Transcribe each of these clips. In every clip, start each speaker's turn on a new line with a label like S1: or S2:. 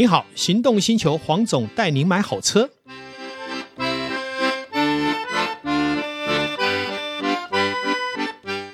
S1: 你好，行动星球黄总带您买好车。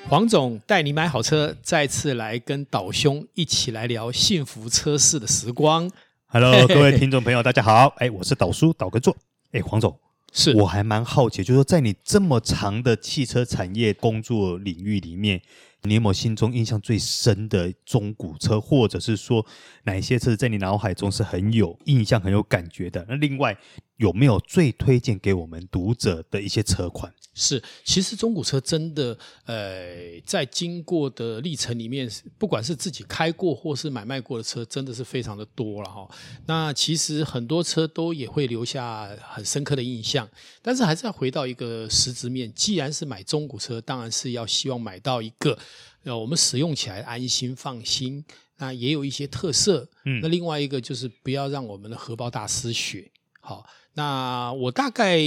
S1: 黄总带你买好车，再次来跟岛兄一起来聊幸福车市的时光。
S2: Hello，各位听众朋友，大家好，哎，我是岛叔岛哥座。哎，黄总，
S1: 是
S2: 我还蛮好奇，就是说在你这么长的汽车产业工作领域里面。你有没有心中印象最深的中古车，或者是说哪一些车在你脑海中是很有印象、很有感觉的？那另外有没有最推荐给我们读者的一些车款？
S1: 是，其实中古车真的，呃，在经过的历程里面，不管是自己开过或是买卖过的车，真的是非常的多了哈。那其实很多车都也会留下很深刻的印象，但是还是要回到一个实质面。既然是买中古车，当然是要希望买到一个，呃，我们使用起来安心放心，那也有一些特色。嗯，那另外一个就是不要让我们的荷包大失血。好。那我大概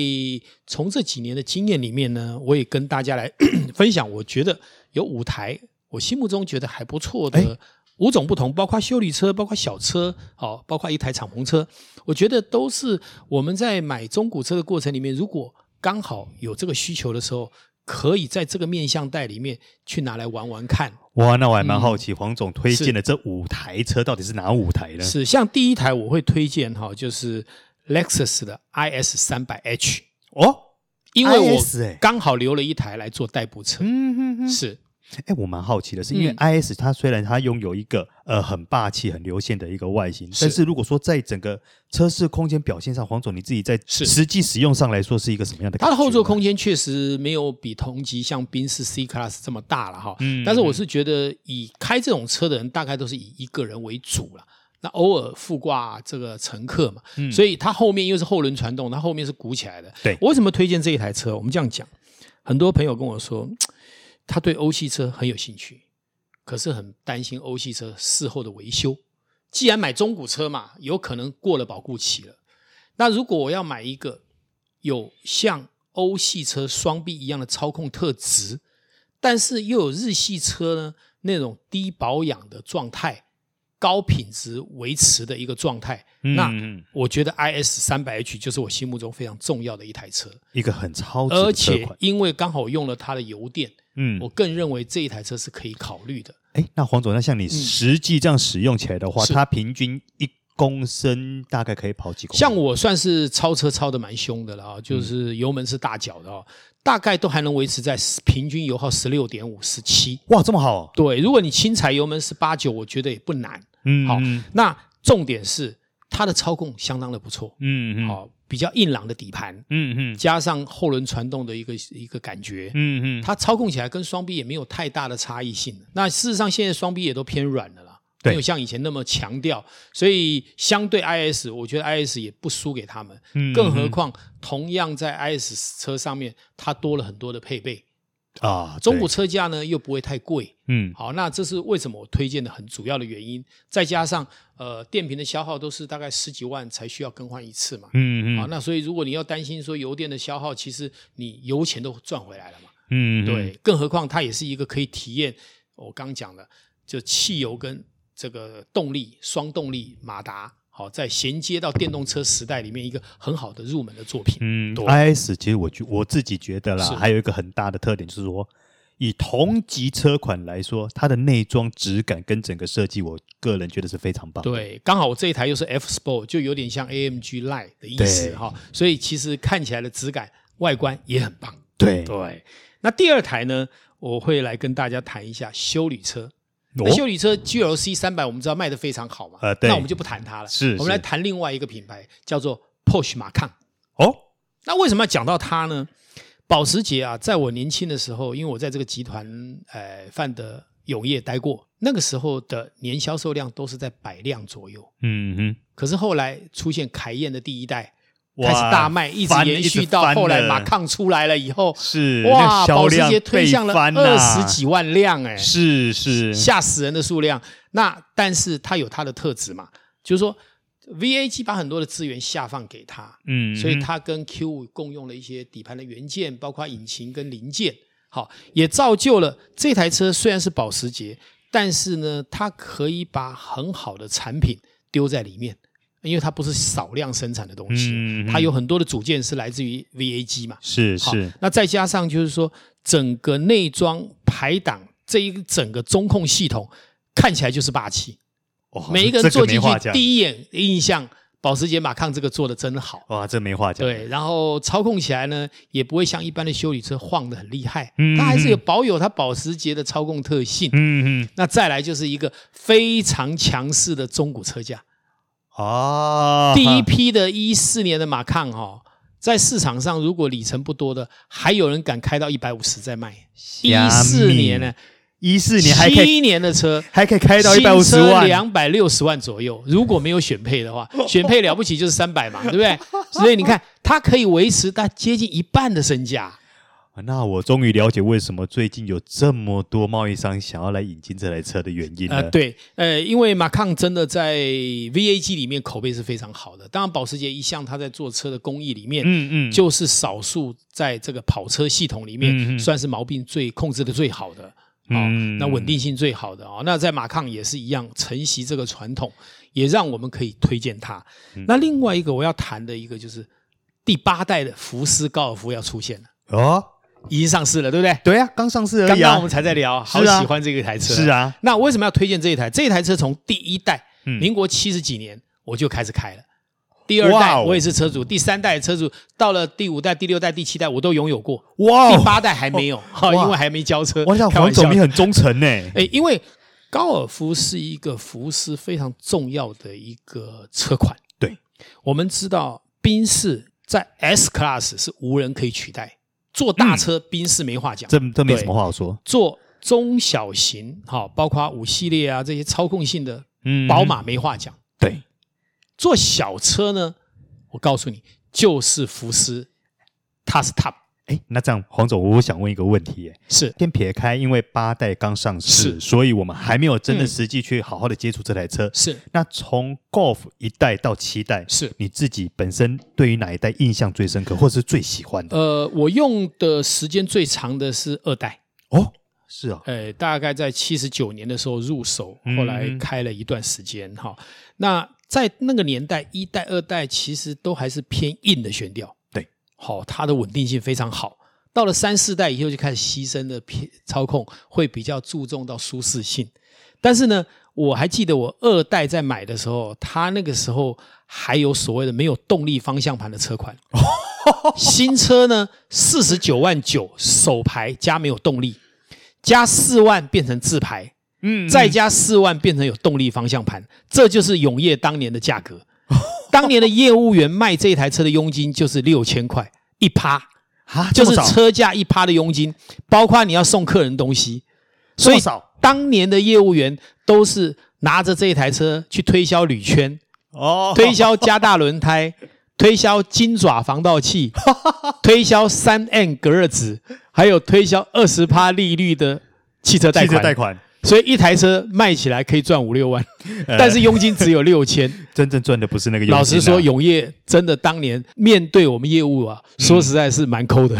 S1: 从这几年的经验里面呢，我也跟大家来 分享。我觉得有五台，我心目中觉得还不错的五种不同，包括修理车，包括小车，好，包括一台敞篷车。我觉得都是我们在买中古车的过程里面，如果刚好有这个需求的时候，可以在这个面向带里面去拿来玩玩看。
S2: 哇，那我还蛮好奇，嗯、黄总推荐的这五台车到底是哪五台呢？
S1: 是像第一台我会推荐哈，就是。Lexus 的 IS 三百 H
S2: 哦，
S1: 因为我刚好留了一台来做代步车。
S2: 嗯哼哼，
S1: 是。
S2: 哎，我蛮好奇的是，因为 IS 它虽然它拥有一个呃很霸气、很流线的一个外形，但是如果说在整个车室空间表现上，黄总你自己在实际使用上来说是一个什么样的？
S1: 它的后座空间确实没有比同级像宾士 C Class 这么大了哈。嗯。但是我是觉得，以开这种车的人，大概都是以一个人为主了。那偶尔附挂这个乘客嘛，嗯、所以它后面又是后轮传动，它后面是鼓起来的。
S2: 对，
S1: 我为什么推荐这一台车？我们这样讲，很多朋友跟我说，他对欧系车很有兴趣，可是很担心欧系车事后的维修。既然买中古车嘛，有可能过了保固期了。那如果我要买一个有像欧系车双臂一样的操控特质，但是又有日系车呢那种低保养的状态。高品质维持的一个状态，嗯、那我觉得 IS 三百 H 就是我心目中非常重要的一台车，
S2: 一个很超值，
S1: 而且因为刚好用了它的油电，嗯，我更认为这一台车是可以考虑的。
S2: 哎，那黄总，那像你实际这样使用起来的话，嗯、它平均一公升大概可以跑几公里？
S1: 像我算是超车超的蛮凶的了啊，就是油门是大脚的哦。嗯大概都还能维持在平均油耗十六点五、十七。
S2: 哇，这么好哦！
S1: 对，如果你轻踩油门十八九，我觉得也不难。嗯，好，那重点是它的操控相当的不错。嗯嗯，好，比较硬朗的底盘。嗯嗯，加上后轮传动的一个一个感觉。嗯嗯，它操控起来跟双 B 也没有太大的差异性。那事实上，现在双 B 也都偏软的了。没有像以前那么强调，所以相对 IS，我觉得 IS 也不输给他们。嗯，更何况同样在 IS 车上面，它多了很多的配备啊。中古车价呢又不会太贵。嗯，好，那这是为什么我推荐的很主要的原因。再加上呃，电瓶的消耗都是大概十几万才需要更换一次嘛。嗯嗯。好，那所以如果你要担心说油电的消耗，其实你油钱都赚回来了嘛。嗯，对。更何况它也是一个可以体验我刚讲的，就汽油跟这个动力双动力马达，好，在衔接到电动车时代里面一个很好的入门的作品。嗯对
S2: ，IS 其实我觉我自己觉得啦，还有一个很大的特点就是说，以同级车款来说，它的内装质感跟整个设计，我个人觉得是非常棒。
S1: 对，刚好我这一台又是 F Sport，就有点像 AMG Line 的意思哈，对所以其实看起来的质感、外观也很棒。
S2: 对
S1: 对，那第二台呢，我会来跟大家谈一下修理车。那修理车 GLC 三百，我们知道卖的非常好嘛，呃，对，那我们就不谈它了。是，我们来谈另外一个品牌，叫做 Porsche Macan。哦，那为什么要讲到它呢？保时捷啊，在我年轻的时候，因为我在这个集团，呃，范德永业待过，那个时候的年销售量都是在百辆左右。嗯哼。可是后来出现凯宴的第一代。开始大卖，一直延续到后来马抗出来了以后，
S2: 是
S1: 哇，保时捷推向了二十几万辆，哎，
S2: 是是。
S1: 吓死人的数量。那但是它有它的特质嘛，就是说 VAG 把很多的资源下放给它，嗯，所以它跟 Q5 共用了一些底盘的元件，包括引擎跟零件，好，也造就了这台车虽然是保时捷，但是呢，它可以把很好的产品丢在里面。因为它不是少量生产的东西，嗯、它有很多的组件是来自于 VAG 嘛。
S2: 是是。
S1: 那再加上就是说，整个内装排档这一整个中控系统看起来就是霸气。哦、每一个人坐进去，第一眼印象，保时捷马抗这个做的真好。
S2: 哇，这没话讲。
S1: 对，然后操控起来呢，也不会像一般的修理车晃得很厉害。嗯，它还是有保有它保时捷的操控特性。嗯嗯。那再来就是一个非常强势的中古车价。
S2: 哦，
S1: 第一批的一四年的马抗哈，在市场上如果里程不多的，还有人敢开到一百五十再卖。一四年呢，
S2: 一四年还可以
S1: 七年的车
S2: 还可以开到一百五十万，
S1: 两百六十万左右。如果没有选配的话，选配了不起就是三百嘛，对不对？所以你看，它可以维持它接近一半的身价。
S2: 那我终于了解为什么最近有这么多贸易商想要来引进这台车的原因了。
S1: 呃，对，呃，因为马康真的在 VAG 里面口碑是非常好的。当然，保时捷一向它在做车的工艺里面，嗯嗯，就是少数在这个跑车系统里面算是毛病最控制的最好的，嗯，那稳定性最好的啊。那在马抗也是一样承袭这个传统，也让我们可以推荐它。那另外一个我要谈的一个就是第八代的福斯高尔夫要出现了哦。已经上市了，对不对？
S2: 对呀、啊，刚上市而已、啊。
S1: 刚刚我们才在聊，好喜欢这个台车。
S2: 是啊，
S1: 那为什么要推荐这一台？这一台车从第一代，民国七十几年我就开始开了。第二代我也是车主，第三代车主，到了第五代、第六代、第七代我都拥有过。哇，第八代还没有，哈因为还没交车。
S2: 我想黄总你很忠诚呢。
S1: 哎，因为高尔夫是一个福斯非常重要的一个车款。
S2: 对，
S1: 我们知道宾士在 S Class 是无人可以取代。做大车，宾士没话讲，
S2: 这这没什么话好说。
S1: 坐中小型，好，包括五系列啊这些操控性的，嗯，宝马没话讲。
S2: 对，
S1: 坐小车呢，我告诉你，就是福斯，它是 top。
S2: 哎，那这样，黄总，我想问一个问题，哎，
S1: 是
S2: 先撇开，因为八代刚上市，是所以我们还没有真的实际去好好的接触这台车。
S1: 是，
S2: 那从 Golf 一代到七代，
S1: 是
S2: 你自己本身对于哪一代印象最深刻，或是最喜欢的？
S1: 呃，我用的时间最长的是二代。
S2: 哦，是啊，
S1: 呃，大概在七十九年的时候入手，后来开了一段时间。哈、嗯，那在那个年代，一代、二代其实都还是偏硬的悬吊。好，它的稳定性非常好。到了三四代以后，就开始牺牲的偏操控，会比较注重到舒适性。但是呢，我还记得我二代在买的时候，它那个时候还有所谓的没有动力方向盘的车款。新车呢，四十九万九手排加没有动力，加四万变成自排，嗯，再加四万变成有动力方向盘，这就是永业当年的价格。当年的业务员卖这台车的佣金就是六千块一趴。啊，就是车价一趴的佣金，包括你要送客人东西，所以当年的业务员都是拿着这一台车去推销铝圈哦，推销加大轮胎，推销金爪防盗器，推销三 N 隔热纸，还有推销二十趴利率的汽车贷款。贷款。所以一台车卖起来可以赚五六万，但是佣金只有六千，
S2: 真正赚的不是那个佣金。
S1: 老实说，永业真的当年面对我们业务啊，说实在是蛮抠的。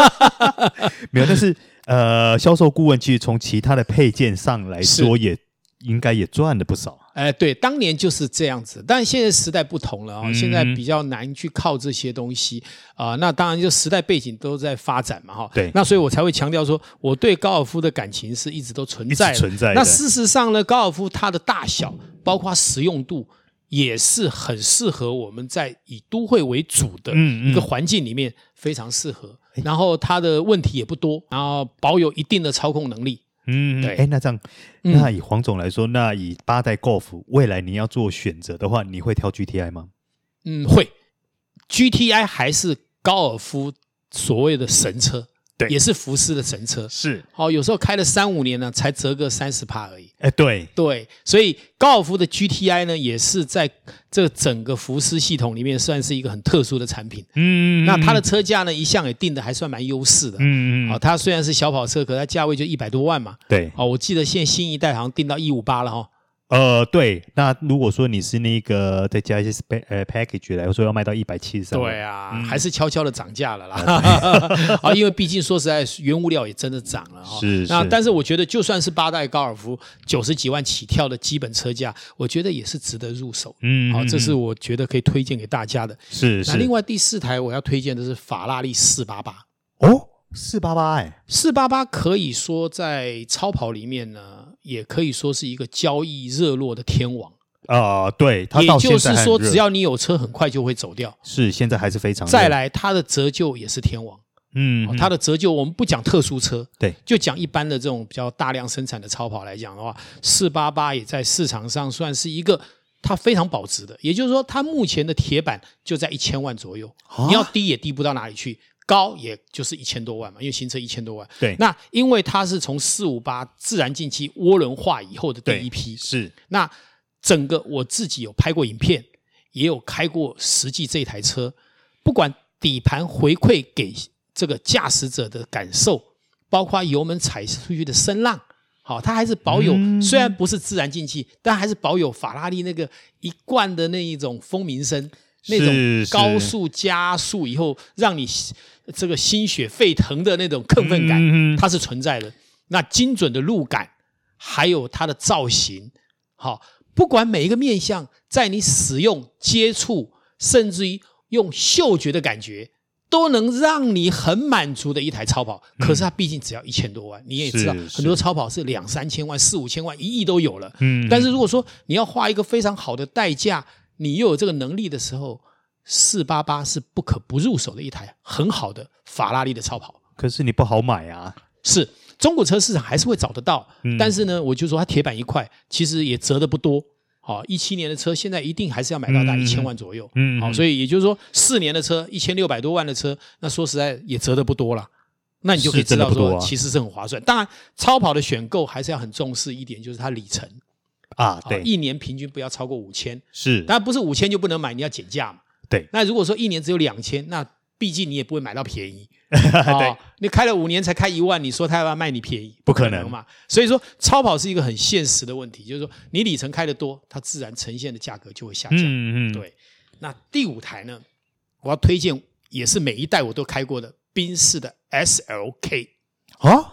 S2: 没有，但是呃，销售顾问其实从其他的配件上来说也。应该也赚了不少。
S1: 哎，对，当年就是这样子，但现在时代不同了啊、哦，嗯、现在比较难去靠这些东西啊、呃。那当然，就时代背景都在发展嘛，哈。
S2: 对。
S1: 那所以我才会强调说，我对高尔夫的感情是一直都存在的。
S2: 存在。
S1: 那事实上呢，高尔夫它的大小，包括实用度，也是很适合我们在以都会为主的一个环境里面非常适合。然后它的问题也不多，然后保有一定的操控能力。
S2: 嗯，对，哎，那这样，那以黄总来说，嗯、那以八代 Golf 未来你要做选择的话，你会挑 GTI 吗？
S1: 嗯，会，GTI 还是高尔夫所谓的神车。对，也是福斯的神车，
S2: 是
S1: 哦，有时候开了三五年呢，才折个三十趴而已。
S2: 哎，对
S1: 对，所以高尔夫的 GTI 呢，也是在这整个福斯系统里面算是一个很特殊的产品。嗯，那它的车价呢，一向也定的还算蛮优势的。嗯嗯，啊，它虽然是小跑车，可它价位就一百多万嘛。
S2: 对，
S1: 哦，我记得现在新一代好像定到一五八了哈。
S2: 呃，对，那如果说你是那个再加一些呃 package 来说，要卖到一百七十三，
S1: 对啊，嗯、还是悄悄的涨价了啦。啊，因为毕竟说实在，原物料也真的涨了哈。
S2: 是，是。
S1: 那但是我觉得，就算是八代高尔夫九十几万起跳的基本车价，我觉得也是值得入手。嗯，好，这是我觉得可以推荐给大家的。
S2: 是是。
S1: 那另外第四台我要推荐的是法拉利四八八。
S2: 哦，四八八哎，
S1: 四八八可以说在超跑里面呢。也可以说是一个交易热络的天王
S2: 啊、呃，对，它
S1: 也就是说，只要你有车，很快就会走掉。
S2: 是，现在还是非常。
S1: 再来，它的折旧也是天王，嗯，它的折旧我们不讲特殊车，
S2: 对，
S1: 就讲一般的这种比较大量生产的超跑来讲的话，四八八也在市场上算是一个它非常保值的。也就是说，它目前的铁板就在一千万左右，啊、你要低也低不到哪里去。高也就是一千多万嘛，因为新车一千多万。
S2: 对，
S1: 那因为它是从四五八自然进气涡轮化以后的第一批，
S2: 是。
S1: 那整个我自己有拍过影片，也有开过实际这台车，不管底盘回馈给这个驾驶者的感受，包括油门踩出去的声浪，好，它还是保有，嗯、虽然不是自然进气，但还是保有法拉利那个一贯的那一种风鸣声，那种高速加速以后让你。这个心血沸腾的那种亢奋感，它是存在的。那精准的路感，还有它的造型，好，不管每一个面相，在你使用、接触，甚至于用嗅觉的感觉，都能让你很满足的一台超跑。可是它毕竟只要一千多万，你也知道，很多超跑是两三千万、四五千万、一亿都有了。嗯，但是如果说你要花一个非常好的代价，你又有这个能力的时候。四八八是不可不入手的一台很好的法拉利的超跑，
S2: 可是你不好买啊。
S1: 是中古车市场还是会找得到，嗯、但是呢，我就说它铁板一块，其实也折的不多。好，一七年的车现在一定还是要买到大概一千万左右。嗯，好，所以也就是说四年的车一千六百多万的车，那说实在也折的不多了。那你就可以知道说，其实是很划算。当然，超跑的选购还是要很重视一点，就是它里程
S2: 啊，对，
S1: 一年平均不要超过五千。
S2: 是，
S1: 当然不是五千就不能买，你要减价嘛。
S2: 对，
S1: 那如果说一年只有两千，那毕竟你也不会买到便宜。哦、对，你开了五年才开一万，你说他要卖你便宜，不可能嘛？所以说，超跑是一个很现实的问题，就是说你里程开的多，它自然呈现的价格就会下降。嗯嗯。对，那第五台呢，我要推荐也是每一代我都开过的宾士的 SLK 啊、哦。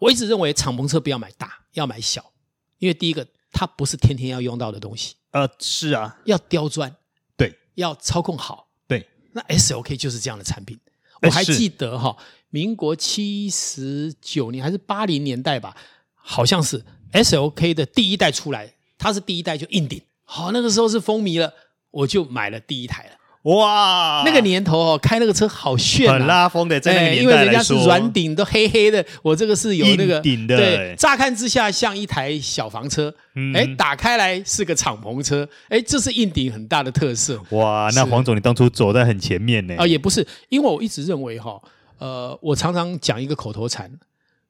S1: 我一直认为敞篷车不要买大，要买小，因为第一个它不是天天要用到的东西。
S2: 呃，是啊，
S1: 要刁钻。对要操控好，
S2: 对，
S1: 那 SOK 就是这样的产品。我还记得哈，民国七十九年还是八零年代吧，好像是 SOK 的第一代出来，它是第一代就硬顶，好，那个时候是风靡了，我就买了第一台了。
S2: 哇，
S1: 那个年头哦，开那个车好炫，
S2: 很拉风的，在那个年代
S1: 因为人家是软顶，都黑黑的，我这个是有那个
S2: 顶的，
S1: 对，乍看之下像一台小房车，哎，打开来是个敞篷车，哎，这是硬顶很大的特色。
S2: 哇，那黄总你当初走在很前面呢？
S1: 啊，也不是，因为我一直认为哈，呃，我常常讲一个口头禅，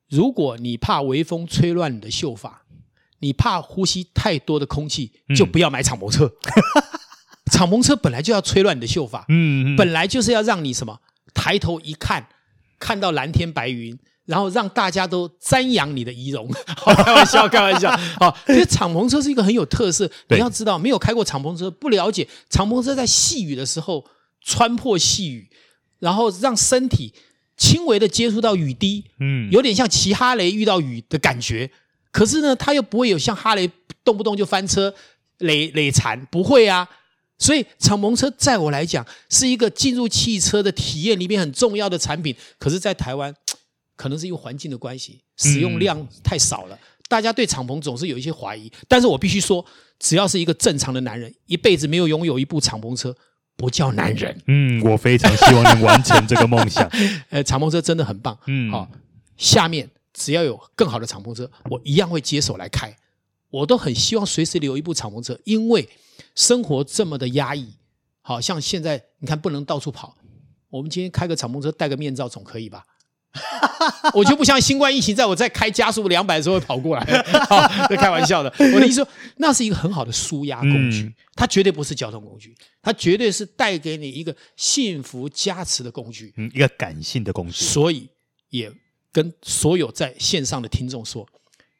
S1: 如果你怕微风吹乱你的秀发，你怕呼吸太多的空气，就不要买敞篷车。敞篷车本来就要吹乱你的秀发，嗯，嗯，本来就是要让你什么抬头一看，看到蓝天白云，然后让大家都瞻仰你的仪容。好开玩笑，开玩笑。好，因为敞篷车是一个很有特色，你要知道，没有开过敞篷车，不了解敞篷车在细雨的时候穿破细雨，然后让身体轻微的接触到雨滴，嗯，有点像骑哈雷遇到雨的感觉。可是呢，它又不会有像哈雷动不动就翻车、累累残，不会啊。所以，敞篷车在我来讲是一个进入汽车的体验里面很重要的产品。可是，在台湾，可能是因为环境的关系，使用量太少了，大家对敞篷总是有一些怀疑。但是我必须说，只要是一个正常的男人，一辈子没有拥有一部敞篷车，不叫男人。
S2: 嗯，我非常希望能完成这个梦想。
S1: 呃，敞篷车真的很棒。嗯，好，下面只要有更好的敞篷车，我一样会接手来开。我都很希望随时留一部敞篷车，因为生活这么的压抑，好像现在你看不能到处跑。我们今天开个敞篷车，戴个面罩总可以吧？我就不像新冠疫情，在我在开加速两百的时候会跑过来，在开玩笑的。我的意思说，那是一个很好的舒压工具，嗯，它绝对不是交通工具，它绝对是带给你一个幸福加持的工具，
S2: 嗯，一个感性的工具。
S1: 所以也跟所有在线上的听众说，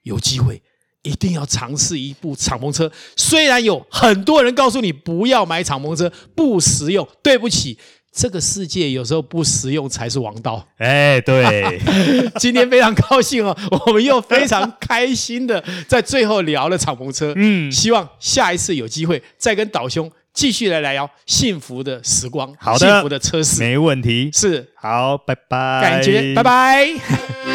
S1: 有机会。一定要尝试一部敞篷车。虽然有很多人告诉你不要买敞篷车，不实用。对不起，这个世界有时候不实用才是王道。
S2: 哎，对，
S1: 今天非常高兴哦，我们又非常开心的在最后聊了敞篷车。嗯，希望下一次有机会再跟岛兄继续来聊幸福的时光，
S2: 好的，
S1: 幸福的车市，
S2: 没问题。
S1: 是，
S2: 好，拜拜。
S1: 感觉，拜拜。